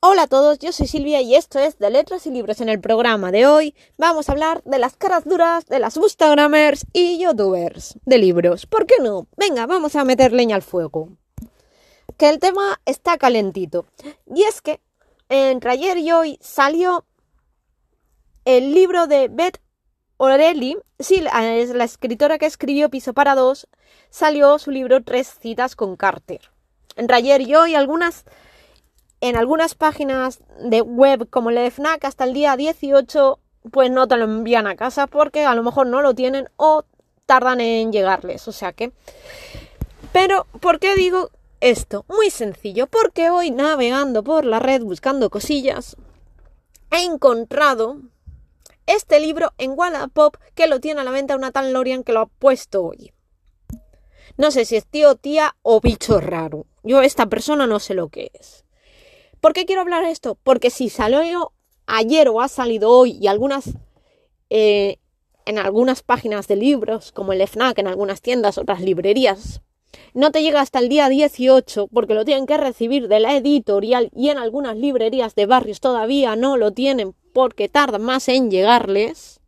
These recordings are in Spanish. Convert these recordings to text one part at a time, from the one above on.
Hola a todos, yo soy Silvia y esto es de Letras y Libros. En el programa de hoy vamos a hablar de las caras duras de las Instagramers y Youtubers de libros. ¿Por qué no? Venga, vamos a meter leña al fuego. Que el tema está calentito. Y es que entre ayer y hoy salió el libro de Beth Orelli, sí, es la escritora que escribió Piso para dos, salió su libro Tres citas con Carter. Entre ayer y hoy algunas en algunas páginas de web como la de FNAC hasta el día 18 pues no te lo envían a casa porque a lo mejor no lo tienen o tardan en llegarles. O sea que... Pero, ¿por qué digo esto? Muy sencillo, porque hoy navegando por la red buscando cosillas, he encontrado este libro en Wallapop que lo tiene a la venta una tal Lorian que lo ha puesto hoy. No sé si es tío, tía o bicho raro. Yo esta persona no sé lo que es. ¿Por qué quiero hablar esto? Porque si salió ayer o ha salido hoy y algunas eh, en algunas páginas de libros, como el FNAC, en algunas tiendas, otras librerías, no te llega hasta el día 18 porque lo tienen que recibir de la editorial y en algunas librerías de barrios todavía no lo tienen porque tardan más en llegarles,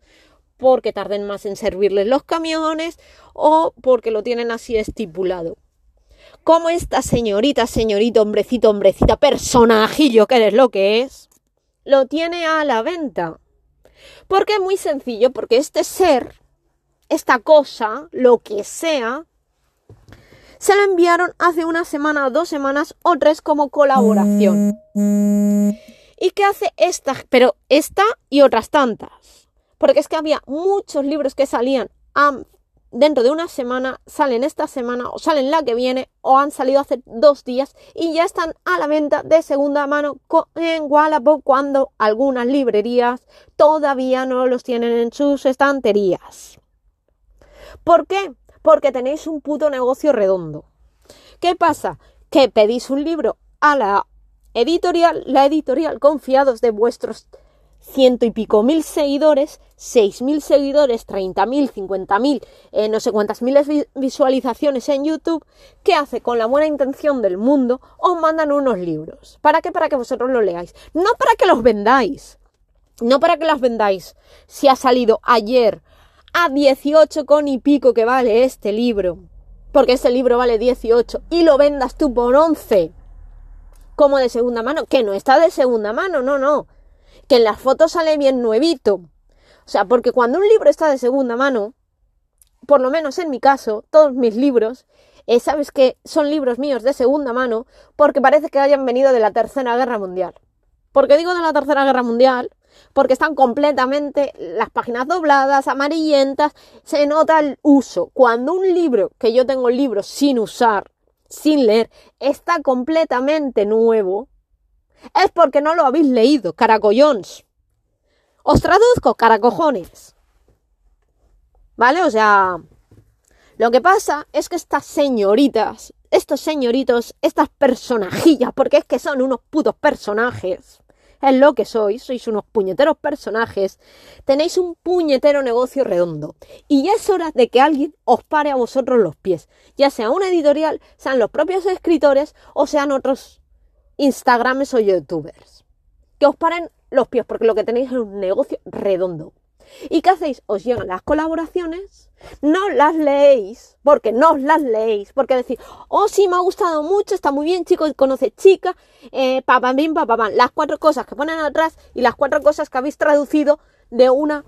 porque tarden más en servirles los camiones o porque lo tienen así estipulado cómo esta señorita, señorita, hombrecito, hombrecita, personajillo, que eres lo que es, lo tiene a la venta. Porque es muy sencillo, porque este ser, esta cosa, lo que sea, se lo enviaron hace una semana, dos semanas o tres como colaboración. ¿Y qué hace esta? Pero esta y otras tantas. Porque es que había muchos libros que salían dentro de una semana, salen esta semana o salen la que viene o han salido hace dos días y ya están a la venta de segunda mano en Wallapop cuando algunas librerías todavía no los tienen en sus estanterías. ¿Por qué? Porque tenéis un puto negocio redondo. ¿Qué pasa? Que pedís un libro a la editorial, la editorial confiados de vuestros ciento y pico mil seguidores, seis mil seguidores, treinta mil, cincuenta mil, eh, no sé cuántas miles visualizaciones en YouTube, ¿qué hace con la buena intención del mundo? Os mandan unos libros. ¿Para qué? Para que vosotros los leáis. No para que los vendáis. No para que los vendáis. Si ha salido ayer a 18 con y pico que vale este libro, porque este libro vale 18 y lo vendas tú por 11 como de segunda mano, que no está de segunda mano, no, no que en las fotos sale bien nuevito. O sea, porque cuando un libro está de segunda mano, por lo menos en mi caso, todos mis libros, eh, sabes que son libros míos de segunda mano porque parece que hayan venido de la Tercera Guerra Mundial. ¿Por qué digo de la Tercera Guerra Mundial? Porque están completamente las páginas dobladas, amarillentas, se nota el uso. Cuando un libro, que yo tengo libros sin usar, sin leer, está completamente nuevo, es porque no lo habéis leído, caracollons. Os traduzco, caracojones. ¿Vale? O sea, lo que pasa es que estas señoritas, estos señoritos, estas personajillas, porque es que son unos putos personajes, es lo que sois, sois unos puñeteros personajes, tenéis un puñetero negocio redondo. Y ya es hora de que alguien os pare a vosotros los pies, ya sea una editorial, sean los propios escritores o sean otros Instagrames o youtubers. Que os paren los pies, porque lo que tenéis es un negocio redondo. ¿Y qué hacéis? Os llegan las colaboraciones, no las leéis, porque no las leéis, porque decís, oh sí, me ha gustado mucho, está muy bien, chicos, conoce chica, eh, papá, bim, papá, las cuatro cosas que ponen atrás y las cuatro cosas que habéis traducido de una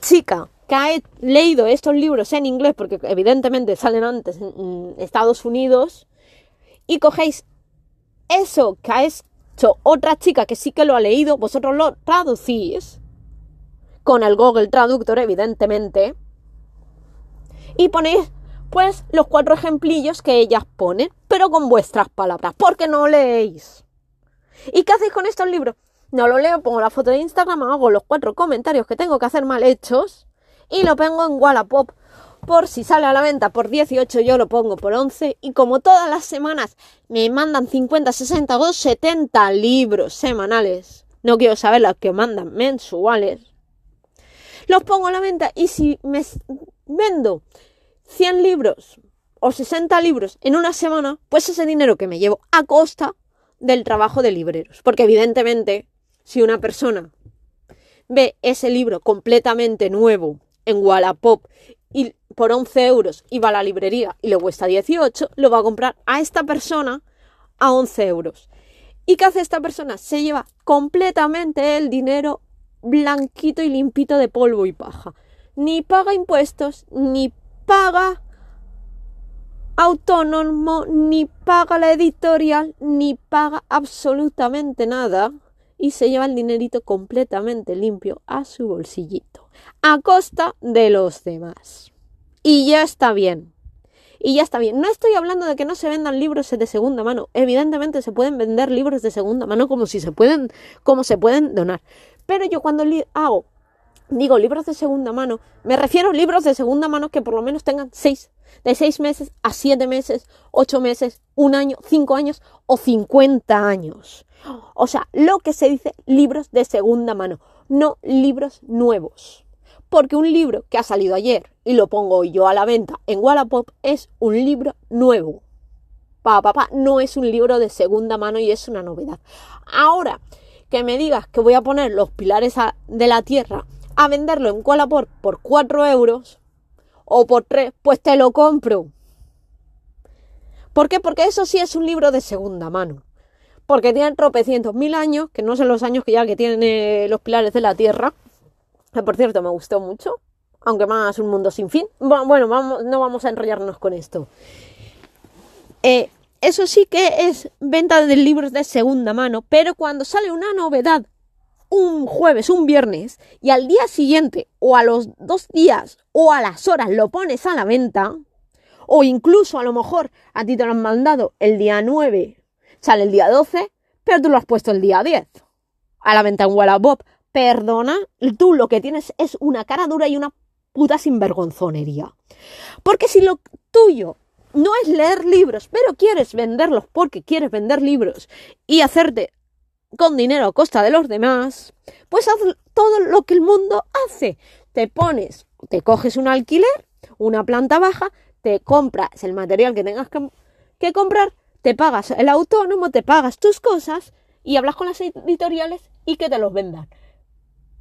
chica que ha leído estos libros en inglés, porque evidentemente salen antes en Estados Unidos, y cogéis eso que ha hecho otra chica que sí que lo ha leído, vosotros lo traducís con el Google Traductor, evidentemente, y ponéis pues los cuatro ejemplillos que ellas ponen, pero con vuestras palabras, porque no leéis. ¿Y qué hacéis con estos libros? No lo leo, pongo la foto de Instagram, hago los cuatro comentarios que tengo que hacer mal hechos y lo pongo en Wallapop por si sale a la venta por 18 yo lo pongo por 11 y como todas las semanas me mandan 50, 60 o 70 libros semanales, no quiero saber los que mandan mensuales, los pongo a la venta y si me vendo 100 libros o 60 libros en una semana, pues ese dinero que me llevo a costa del trabajo de libreros. Porque evidentemente, si una persona ve ese libro completamente nuevo en Wallapop y por 11 euros y va a la librería y le cuesta 18, lo va a comprar a esta persona a 11 euros. ¿Y qué hace esta persona? Se lleva completamente el dinero blanquito y limpito de polvo y paja. Ni paga impuestos, ni paga autónomo, ni paga la editorial, ni paga absolutamente nada y se lleva el dinerito completamente limpio a su bolsillito, a costa de los demás. Y ya está bien. Y ya está bien. No estoy hablando de que no se vendan libros de segunda mano. Evidentemente se pueden vender libros de segunda mano como si se pueden, como se pueden donar. Pero yo cuando hago digo libros de segunda mano, me refiero a libros de segunda mano que por lo menos tengan seis, de seis meses a siete meses, ocho meses, un año, cinco años o cincuenta años. O sea, lo que se dice libros de segunda mano, no libros nuevos. Porque un libro que ha salido ayer y lo pongo yo a la venta en Wallapop es un libro nuevo. Papá, papá, no es un libro de segunda mano y es una novedad. Ahora, que me digas que voy a poner los pilares de la tierra a venderlo en Wallapop por 4 euros o por 3, pues te lo compro. ¿Por qué? Porque eso sí es un libro de segunda mano. Porque tiene tropecientos mil años, que no sé los años que ya que tienen los pilares de la Tierra. Por cierto me gustó mucho. Aunque más un mundo sin fin. Bueno, vamos, no vamos a enrollarnos con esto. Eh, eso sí que es venta de libros de segunda mano, pero cuando sale una novedad un jueves, un viernes, y al día siguiente, o a los dos días, o a las horas lo pones a la venta, o incluso a lo mejor a ti te lo han mandado el día 9, sale el día 12, pero tú lo has puesto el día 10 a la venta en Wallapop. Perdona, tú lo que tienes es una cara dura y una puta sinvergonzonería. Porque si lo tuyo no es leer libros, pero quieres venderlos porque quieres vender libros y hacerte con dinero a costa de los demás, pues haz todo lo que el mundo hace. Te pones, te coges un alquiler, una planta baja, te compras el material que tengas que, comprar, te pagas el autónomo, te pagas tus cosas y hablas con las editoriales y que te los vendan.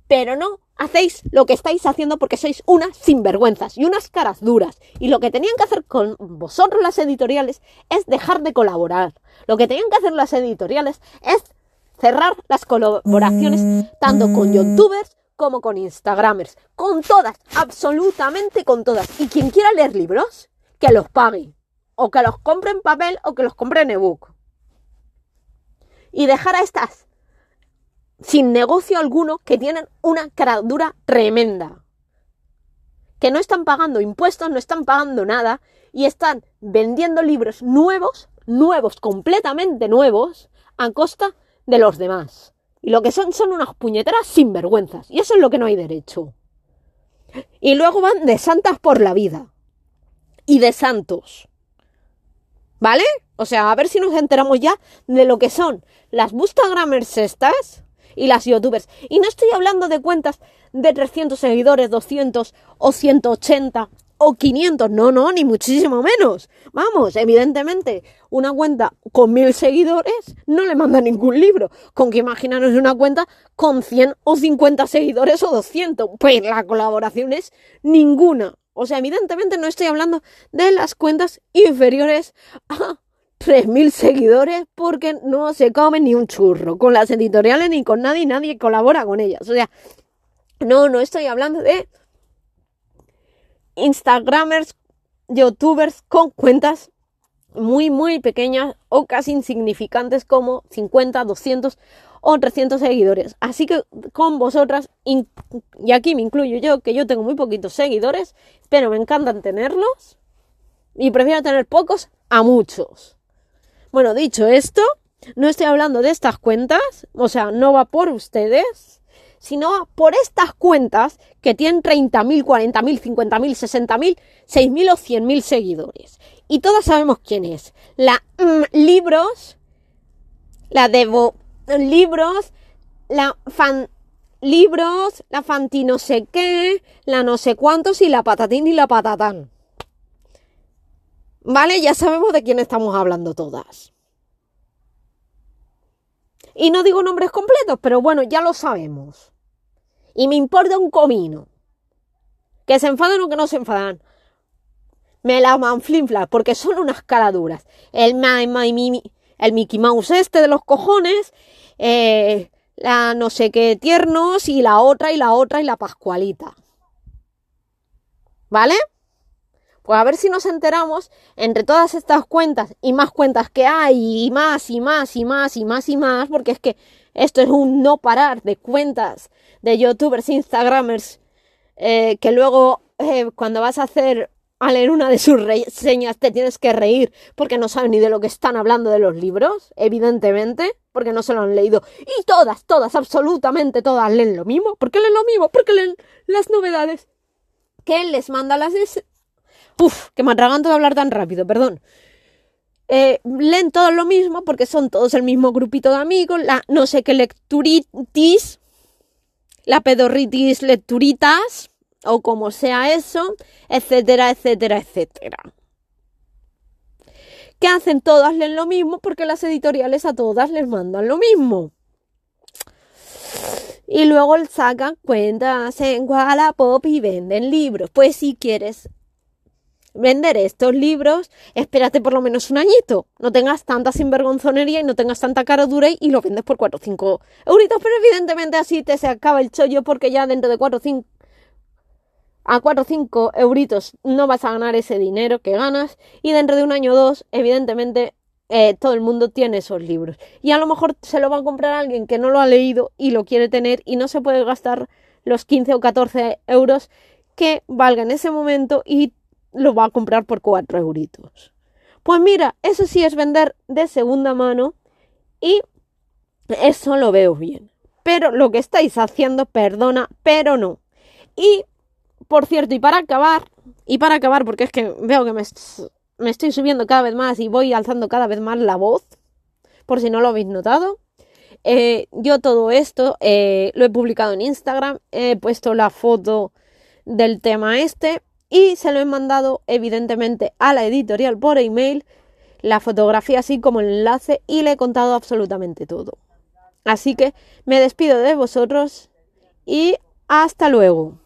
Pero no hacéis lo que estáis haciendo porque sois unas sinvergüenzas y unas caras duras. Y lo que tenían que hacer con vosotros las editoriales es dejar de colaborar. Lo que tenían que hacer las editoriales es cerrar las colaboraciones tanto con youtubers como con instagramers. Con todas, absolutamente con todas. Y quien quiera leer libros, que los pague. O que los compre en papel o que los compre en ebook. Y dejar a estas sin negocio alguno que tienen una caradura tremenda. Que no están pagando impuestos, no están pagando nada y están vendiendo libros nuevos, nuevos, completamente nuevos, a costa de los demás. Y lo que son son unas puñeteras sinvergüenzas. Y eso es lo que no hay derecho. Y luego van de santas por la vida. Y de santos. ¿Vale? O sea, a ver si nos enteramos ya de lo que son las Boostagramers estas y las youtubers. Y no estoy hablando de cuentas de 300 seguidores, 200 o 180 o 500, no, no, ni muchísimo menos. Vamos, evidentemente, una cuenta con mil seguidores no le manda ningún libro. Con que imaginaros una cuenta con 100 o 50 seguidores o 200. Pues la colaboración es ninguna. O sea, evidentemente no estoy hablando de las cuentas inferiores a 3.000 seguidores porque no se come ni un churro con las editoriales ni con nadie, nadie colabora con ellas. O sea, no, no estoy hablando de Instagramers, youtubers con cuentas muy, muy pequeñas o casi insignificantes como 50, 200 o 300 seguidores. Así que con vosotras, y aquí me incluyo yo, que yo tengo muy poquitos seguidores, pero me encantan tenerlos y prefiero tener pocos a muchos. Bueno, dicho esto, no estoy hablando de estas cuentas, o sea, no va por ustedes, sino por estas cuentas que tienen 30.000, 40.000, 50.000, 60.000, 6.000 o 100.000 seguidores. Y todos sabemos quién es. La mm, libros, la Devo libros, la fan libros, la fanti no sé qué, la no sé cuántos y la patatín y la patatán. ¿Vale? Ya sabemos de quién estamos hablando todas. Y no digo nombres completos, pero bueno, ya lo sabemos. Y me importa un comino. Que se enfaden o que no se enfadan. Me la manflinfla, porque son unas caraduras. El, el Mickey Mouse este de los cojones, eh, la no sé qué tiernos y la otra y la otra y la Pascualita. ¿Vale? Pues a ver si nos enteramos entre todas estas cuentas y más cuentas que hay y más y más y más y más y más, porque es que esto es un no parar de cuentas de youtubers, instagramers, eh, que luego eh, cuando vas a hacer a leer una de sus reseñas te tienes que reír porque no saben ni de lo que están hablando de los libros, evidentemente, porque no se lo han leído. Y todas, todas, absolutamente todas leen lo mismo. ¿Por qué leen lo mismo? Porque leen las novedades que les manda las... Uf, que me atraganto de hablar tan rápido, perdón. Eh, leen todo lo mismo porque son todos el mismo grupito de amigos, la no sé qué lecturitis, la pedorritis lecturitas, o como sea eso, etcétera, etcétera, etcétera. Que hacen todas leen lo mismo porque las editoriales a todas les mandan lo mismo. Y luego sacan cuentas en Wallapop y venden libros. Pues si quieres vender estos libros, espérate por lo menos un añito. No tengas tanta sinvergonzonería y no tengas tanta cara dura y lo vendes por 4 o 5 euritos. Pero evidentemente así te se acaba el chollo porque ya dentro de 4 o 5 a 4 o 5 euritos no vas a ganar ese dinero que ganas y dentro de un año o dos, evidentemente, eh, todo el mundo tiene esos libros. Y a lo mejor se lo va a comprar alguien que no lo ha leído y lo quiere tener y no se puede gastar los 15 o 14 euros que valga en ese momento y lo va a comprar por 4 euritos. Pues mira, eso sí es vender de segunda mano y eso lo veo bien. Pero lo que estáis haciendo, perdona, pero no. Y por cierto, y para acabar, y para acabar, porque es que veo que me, estoy subiendo cada vez más y voy alzando cada vez más la voz, por si no lo habéis notado. Eh, yo todo esto eh, lo he publicado en Instagram, he puesto la foto del tema este y se lo he mandado evidentemente a la editorial por email, la fotografía así como el enlace y le he contado absolutamente todo. Así que me despido de vosotros y hasta luego.